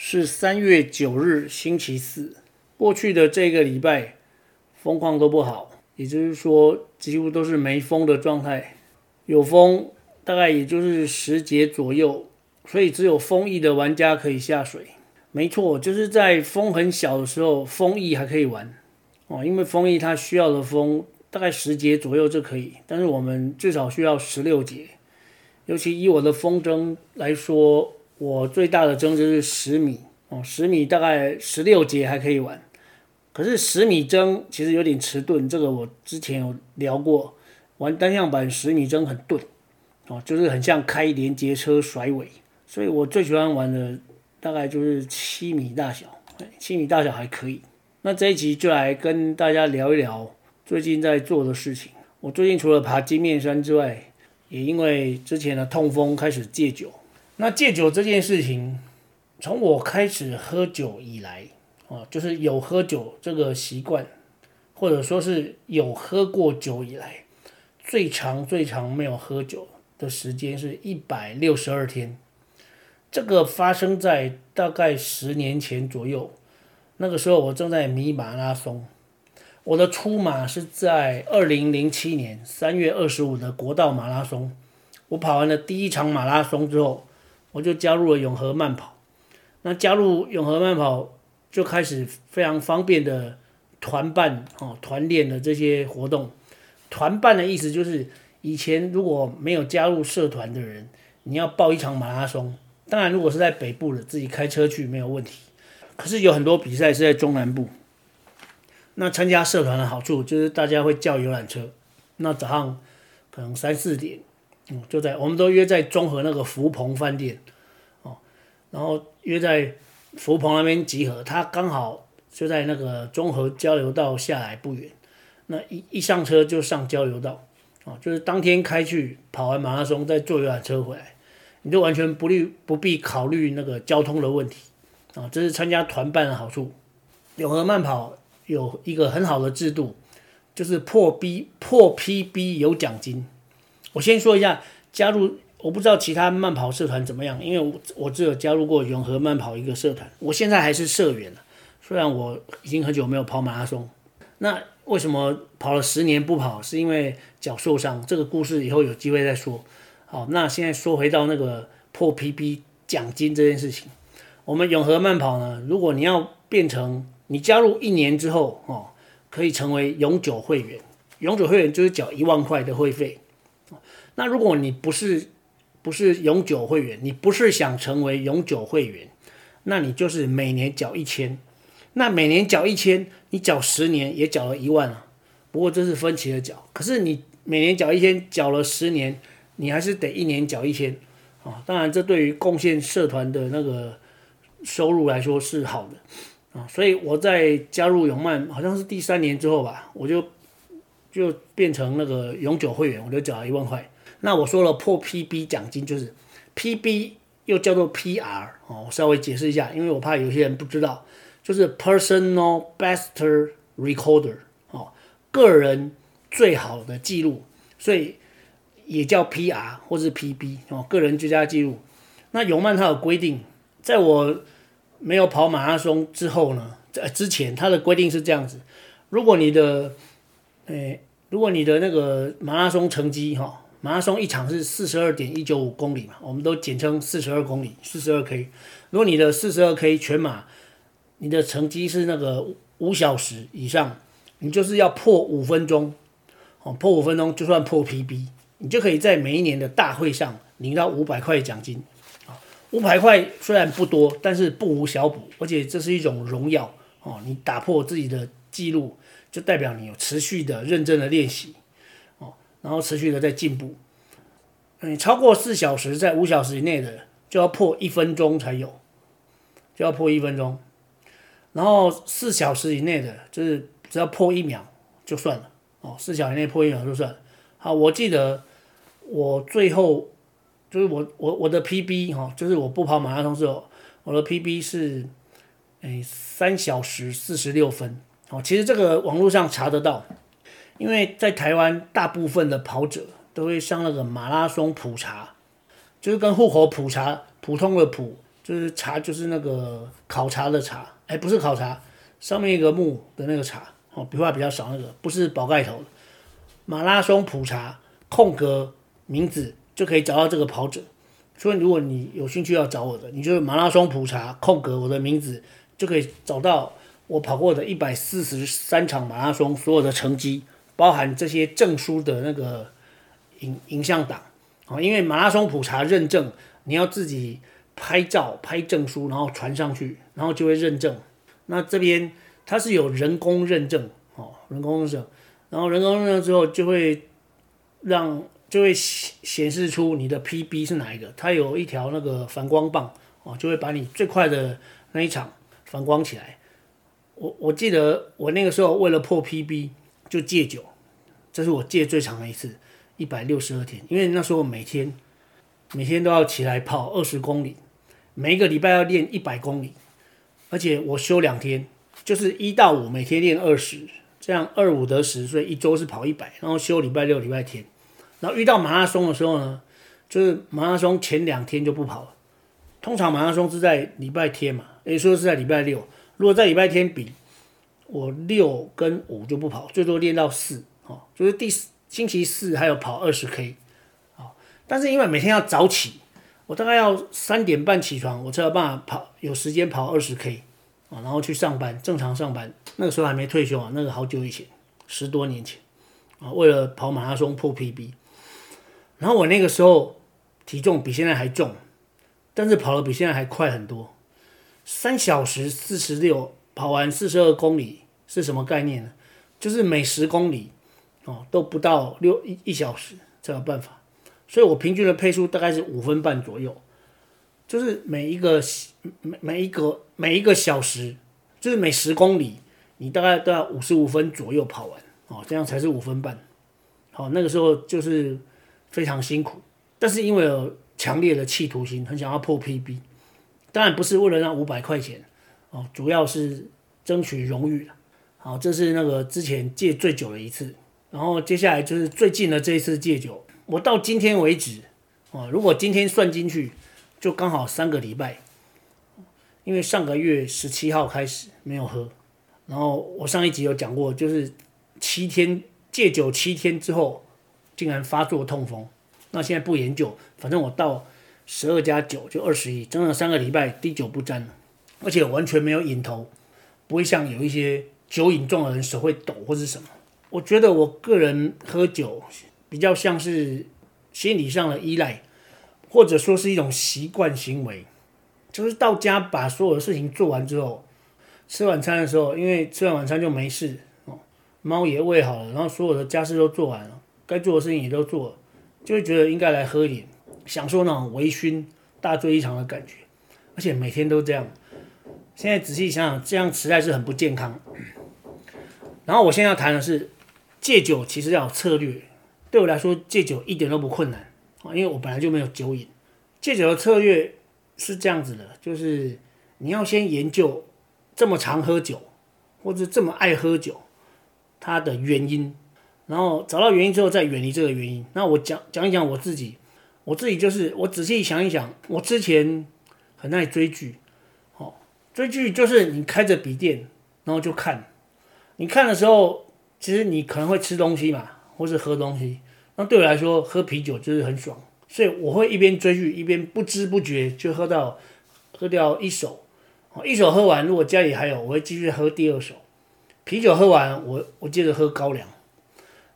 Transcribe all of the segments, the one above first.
是三月九日星期四。过去的这个礼拜风况都不好，也就是说几乎都是没风的状态。有风大概也就是十节左右，所以只有风翼的玩家可以下水。没错，就是在风很小的时候，风翼还可以玩哦，因为风翼它需要的风大概十节左右就可以，但是我们至少需要十六节。尤其以我的风筝来说，我最大的筝就是十米哦，十米大概十六节还可以玩。可是十米筝其实有点迟钝，这个我之前有聊过，玩单向板十米针很钝哦，就是很像开连接车甩尾。所以我最喜欢玩的大概就是七米大小，七米大小还可以。那这一集就来跟大家聊一聊最近在做的事情。我最近除了爬金面山之外，也因为之前的痛风开始戒酒，那戒酒这件事情，从我开始喝酒以来，哦，就是有喝酒这个习惯，或者说是有喝过酒以来，最长最长没有喝酒的时间是一百六十二天，这个发生在大概十年前左右，那个时候我正在迷马拉松。我的初马是在二零零七年三月二十五的国道马拉松。我跑完了第一场马拉松之后，我就加入了永和慢跑。那加入永和慢跑，就开始非常方便的团办哦，团练的这些活动。团办的意思就是，以前如果没有加入社团的人，你要报一场马拉松，当然如果是在北部的，自己开车去没有问题。可是有很多比赛是在中南部。那参加社团的好处就是大家会叫游览车，那早上可能三四点，嗯，就在我们都约在中和那个福朋饭店，哦，然后约在福朋那边集合，他刚好就在那个中和交流道下来不远，那一一上车就上交流道，哦，就是当天开去跑完马拉松再坐游览车回来，你就完全不虑不必考虑那个交通的问题，啊，这是参加团办的好处，永和慢跑。有一个很好的制度，就是破 B 破 PB 有奖金。我先说一下，加入我不知道其他慢跑社团怎么样，因为我我只有加入过永和慢跑一个社团，我现在还是社员，虽然我已经很久没有跑马拉松。那为什么跑了十年不跑？是因为脚受伤。这个故事以后有机会再说。好，那现在说回到那个破 PB 奖金这件事情，我们永和慢跑呢，如果你要变成你加入一年之后，哦，可以成为永久会员。永久会员就是缴一万块的会费。那如果你不是不是永久会员，你不是想成为永久会员，那你就是每年缴一千。那每年缴一千，你缴十年也缴了一万啊。不过这是分期的缴。可是你每年缴一千，缴了十年，你还是得一年缴一千啊。当然，这对于贡献社团的那个收入来说是好的。啊，所以我在加入永曼好像是第三年之后吧，我就就变成那个永久会员，我就缴了一万块。那我说了破 PB 奖金就是 PB 又叫做 PR 哦，我稍微解释一下，因为我怕有些人不知道，就是 Personal Best Recorder 哦，个人最好的记录，所以也叫 PR 或是 PB 哦，个人最佳记录。那永曼它有规定，在我没有跑马拉松之后呢，在之前他的规定是这样子：如果你的，诶，如果你的那个马拉松成绩哈，马拉松一场是四十二点一九五公里嘛，我们都简称四十二公里，四十二 K。如果你的四十二 K 全马，你的成绩是那个五小时以上，你就是要破五分钟，哦，破五分钟就算破 PB，你就可以在每一年的大会上领到五百块奖金。啊，五百块虽然不多，但是不无小补，而且这是一种荣耀哦。你打破自己的记录，就代表你有持续的认真的练习哦，然后持续的在进步。你超过四小时，在五小时以内的，就要破一分钟才有，就要破一分钟。然后四小时以内的，就是只要破一秒就算了哦，四小时以内破一秒就算了。好，我记得我最后就是我我我的 PB 哈，就是我不跑马拉松之后，我的 PB 是诶三小时四十六分。哦，其实这个网络上查得到，因为在台湾大部分的跑者都会上那个马拉松普查，就是跟户口普查普通的普，就是查就是那个考察的查，哎，不是考察，上面一个木的那个查，哦，笔画比较少那个，不是宝盖头。马拉松普查空格名字就可以找到这个跑者，所以如果你有兴趣要找我的，你就马拉松普查空格我的名字就可以找到我跑过的一百四十三场马拉松所有的成绩，包含这些证书的那个影影像档啊，因为马拉松普查认证，你要自己拍照拍证书，然后传上去，然后就会认证。那这边它是有人工认证哦，人工认证。然后人工认证之后，就会让就会显显示出你的 PB 是哪一个，它有一条那个反光棒哦，就会把你最快的那一场反光起来。我我记得我那个时候为了破 PB 就戒酒，这是我戒最长的一次，一百六十二天，因为那时候每天每天都要起来跑二十公里，每一个礼拜要练一百公里，而且我休两天，就是一到五每天练二十。这样二五得十，所以一周是跑一百，然后休礼拜六、礼拜天。然后遇到马拉松的时候呢，就是马拉松前两天就不跑了。通常马拉松是在礼拜天嘛，也说是在礼拜六。如果在礼拜天比，我六跟五就不跑，最多练到四，哦，就是第四星期四还有跑二十 K，哦，但是因为每天要早起，我大概要三点半起床，我才有办法跑，有时间跑二十 K。啊，然后去上班，正常上班。那个时候还没退休啊，那个好久以前，十多年前啊，为了跑马拉松破 PB。然后我那个时候体重比现在还重，但是跑的比现在还快很多。三小时四十六跑完四十二公里是什么概念呢？就是每十公里哦都不到六一一小时才有办法，所以我平均的配速大概是五分半左右。就是每一个每每一个每一个小时，就是每十公里，你大概都要五十五分左右跑完哦，这样才是五分半。好，那个时候就是非常辛苦，但是因为有强烈的企图心，很想要破 PB。当然不是为了那五百块钱哦，主要是争取荣誉。好，这是那个之前戒最久的一次，然后接下来就是最近的这一次戒酒，我到今天为止哦，如果今天算进去。就刚好三个礼拜，因为上个月十七号开始没有喝，然后我上一集有讲过，就是七天戒酒七天之后，竟然发作痛风。那现在不研究，反正我到十二加九就二十一，整整三个礼拜滴酒不沾，而且完全没有瘾头，不会像有一些酒瘾重的人手会抖或是什么。我觉得我个人喝酒比较像是心理上的依赖。或者说是一种习惯行为，就是到家把所有的事情做完之后，吃晚餐的时候，因为吃完晚餐就没事哦，猫也喂好了，然后所有的家事都做完了，该做的事情也都做了，就会觉得应该来喝一点，享受那种微醺大醉一场的感觉，而且每天都这样。现在仔细想想，这样实在是很不健康。然后我现在要谈的是戒酒，其实要有策略。对我来说，戒酒一点都不困难。啊，因为我本来就没有酒瘾，戒酒的策略是这样子的，就是你要先研究这么常喝酒，或者这么爱喝酒，它的原因，然后找到原因之后再远离这个原因。那我讲讲一讲我自己，我自己就是我仔细想一想，我之前很爱追剧，哦，追剧就是你开着笔电，然后就看，你看的时候，其实你可能会吃东西嘛，或是喝东西。那对我来说，喝啤酒就是很爽，所以我会一边追剧一边不知不觉就喝到喝掉一手，一手喝完，如果家里还有，我会继续喝第二手。啤酒喝完，我我接着喝高粱。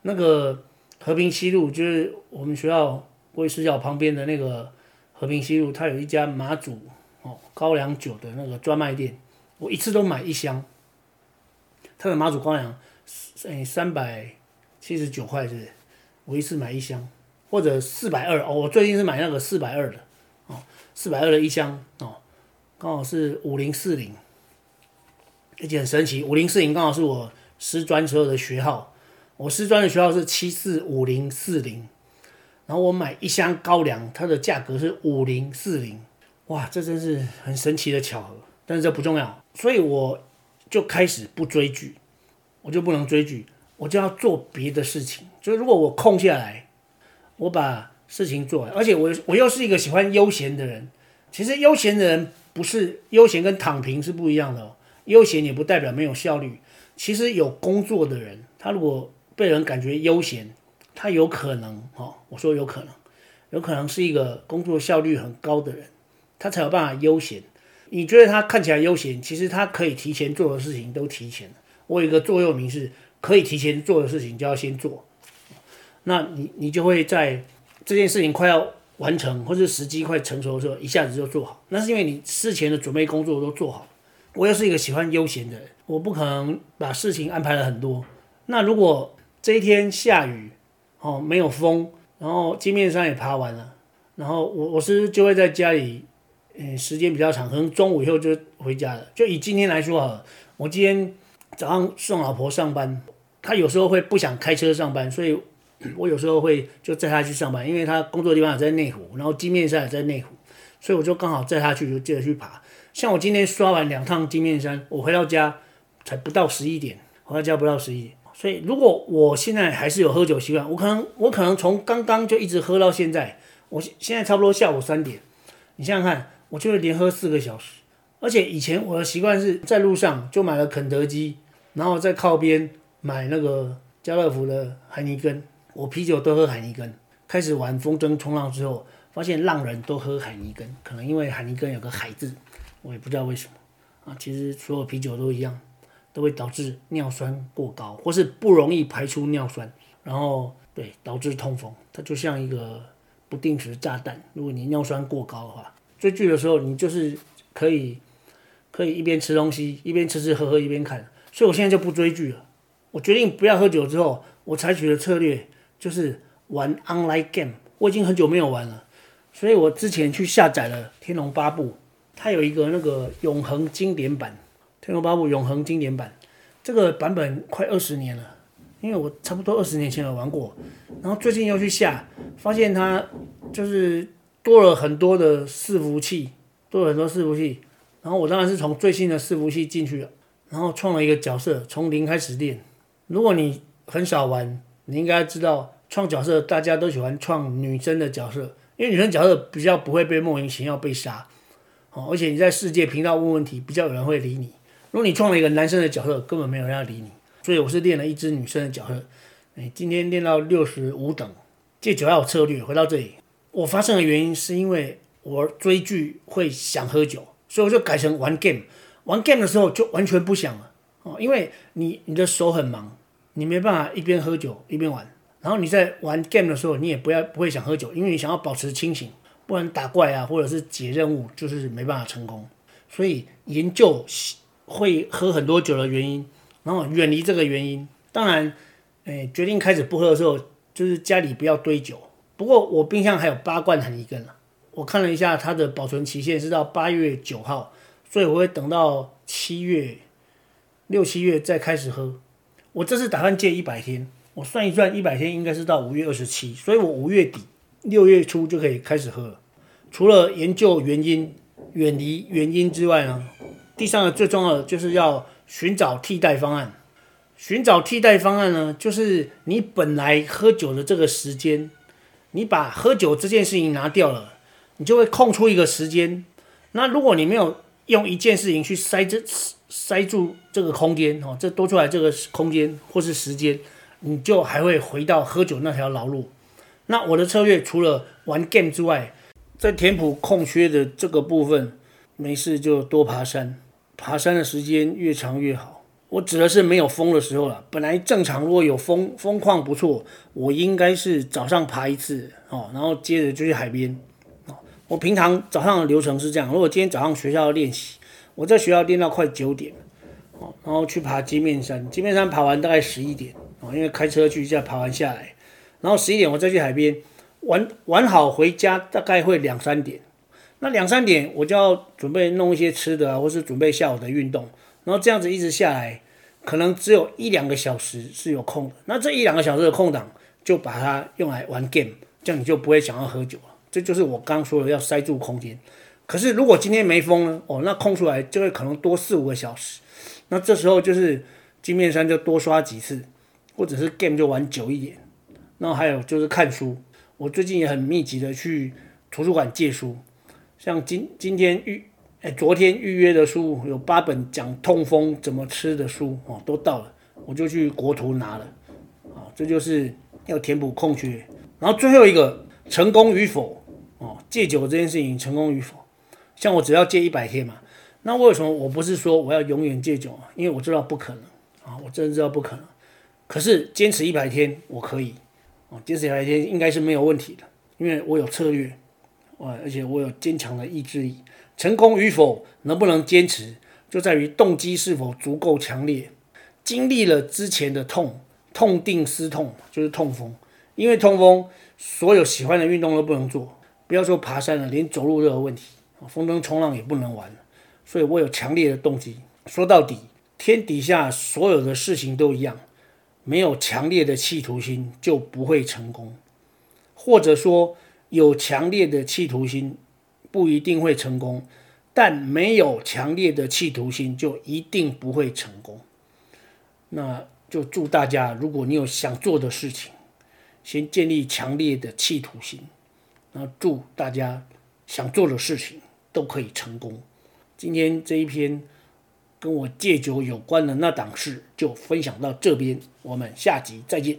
那个和平西路就是我们学校卫视角旁边的那个和平西路，它有一家马祖哦高粱酒的那个专卖店，我一次都买一箱。它的马祖高粱，诶三百七十九块是是？我一次买一箱，或者四百二哦。我最近是买那个四百二的哦，四百二的一箱哦，刚好是五零四零。而且很神奇，五零四零刚好是我师专时候的学号，我师专的学号是七四五零四零，然后我买一箱高粱，它的价格是五零四零，哇，这真是很神奇的巧合。但是这不重要，所以我就开始不追剧，我就不能追剧，我就要做别的事情。就是如果我空下来，我把事情做完，而且我我又是一个喜欢悠闲的人。其实悠闲的人不是悠闲，跟躺平是不一样的哦。悠闲也不代表没有效率。其实有工作的人，他如果被人感觉悠闲，他有可能哦，我说有可能，有可能是一个工作效率很高的人，他才有办法悠闲。你觉得他看起来悠闲，其实他可以提前做的事情都提前了。我有一个座右铭是：可以提前做的事情就要先做。那你你就会在这件事情快要完成或者时机快成熟的时候，一下子就做好。那是因为你事前的准备工作都做好。我又是一个喜欢悠闲的人，我不可能把事情安排了很多。那如果这一天下雨，哦，没有风，然后金面山也爬完了，然后我我是就会在家里，嗯，时间比较长，可能中午以后就回家了。就以今天来说啊，我今天早上送老婆上班，她有时候会不想开车上班，所以。我有时候会就载他去上班，因为他工作地方也在内湖，然后金面山也在内湖，所以我就刚好载他去，就接着去爬。像我今天刷完两趟金面山，我回到家才不到十一点，回到家不到十一点。所以如果我现在还是有喝酒习惯，我可能我可能从刚刚就一直喝到现在。我现在差不多下午三点，你想想看，我就会连喝四个小时。而且以前我的习惯是在路上就买了肯德基，然后在靠边买那个家乐福的海尼根。我啤酒都喝海尼根，开始玩风筝冲浪之后，发现浪人都喝海尼根，可能因为海尼根有个海字，我也不知道为什么啊。其实所有啤酒都一样，都会导致尿酸过高，或是不容易排出尿酸，然后对导致痛风。它就像一个不定时炸弹，如果你尿酸过高的话，追剧的时候你就是可以可以一边吃东西一边吃吃喝喝一边看。所以我现在就不追剧了，我决定不要喝酒之后，我采取的策略。就是玩 online game，我已经很久没有玩了，所以我之前去下载了《天龙八部》，它有一个那个永恒经典版，《天龙八部》永恒经典版，这个版本快二十年了，因为我差不多二十年前有玩过，然后最近又去下，发现它就是多了很多的伺服器，多了很多伺服器，然后我当然是从最新的伺服器进去了，然后创了一个角色，从零开始练。如果你很少玩，你应该知道，创角色大家都喜欢创女生的角色，因为女生角色比较不会被莫名其妙被杀，哦，而且你在世界频道问问题，比较有人会理你。如果你创了一个男生的角色，根本没有人要理你。所以我是练了一只女生的角色，哎，今天练到六十五等，戒酒要有策略。回到这里，我发生的原因是因为我追剧会想喝酒，所以我就改成玩 game。玩 game 的时候就完全不想了，哦，因为你你的手很忙。你没办法一边喝酒一边玩，然后你在玩 game 的时候，你也不要不会想喝酒，因为你想要保持清醒，不然打怪啊或者是解任务就是没办法成功。所以研究会喝很多酒的原因，然后远离这个原因。当然，诶，决定开始不喝的时候，就是家里不要堆酒。不过我冰箱还有八罐海尼根了，我看了一下它的保存期限是到八月九号，所以我会等到七月六七月再开始喝。我这次打算戒一百天，我算一算，一百天应该是到五月二十七，所以我五月底、六月初就可以开始喝了。除了研究原因、远离原因之外呢，第三个最重要的就是要寻找替代方案。寻找替代方案呢，就是你本来喝酒的这个时间，你把喝酒这件事情拿掉了，你就会空出一个时间。那如果你没有用一件事情去塞这塞住这个空间哦，这多出来这个空间或是时间，你就还会回到喝酒那条老路。那我的策略除了玩 game 之外，在填补空缺的这个部分，没事就多爬山，爬山的时间越长越好。我指的是没有风的时候了。本来正常如果有风，风况不错，我应该是早上爬一次哦，然后接着就去海边。哦我平常早上的流程是这样：如果今天早上学校要练习，我在学校练到快九点，哦，然后去爬金面山，金面山爬完大概十一点，哦，因为开车去，一下爬完下来，然后十一点我再去海边玩玩好回家，大概会两三点。那两三点我就要准备弄一些吃的啊，或是准备下午的运动，然后这样子一直下来，可能只有一两个小时是有空的。那这一两个小时的空档，就把它用来玩 game，这样你就不会想要喝酒了。这就是我刚说的要塞住空间。可是如果今天没风呢？哦，那空出来就会可能多四五个小时。那这时候就是金面山就多刷几次，或者是 game 就玩久一点。然后还有就是看书，我最近也很密集的去图书馆借书，像今今天预哎昨天预约的书有八本讲痛风怎么吃的书哦，都到了，我就去国图拿了啊，这就是要填补空缺。然后最后一个成功与否哦，戒酒这件事情成功与否，像我只要戒一百天嘛，那为什么我不是说我要永远戒酒啊？因为我知道不可能啊，我真的知道不可能，可是坚持一百天我可以。哦坚持一百天应该是没有问题的，因为我有策略，而且我有坚强的意志力。成功与否，能不能坚持，就在于动机是否足够强烈。经历了之前的痛，痛定思痛，就是痛风。因为痛风，所有喜欢的运动都不能做，不要说爬山了，连走路都有问题。风筝冲浪也不能玩，所以我有强烈的动机。说到底，天底下所有的事情都一样。没有强烈的企图心就不会成功，或者说有强烈的企图心不一定会成功，但没有强烈的企图心就一定不会成功。那就祝大家，如果你有想做的事情，先建立强烈的企图心。那祝大家想做的事情都可以成功。今天这一篇。跟我戒酒有关的那档事就分享到这边，我们下集再见。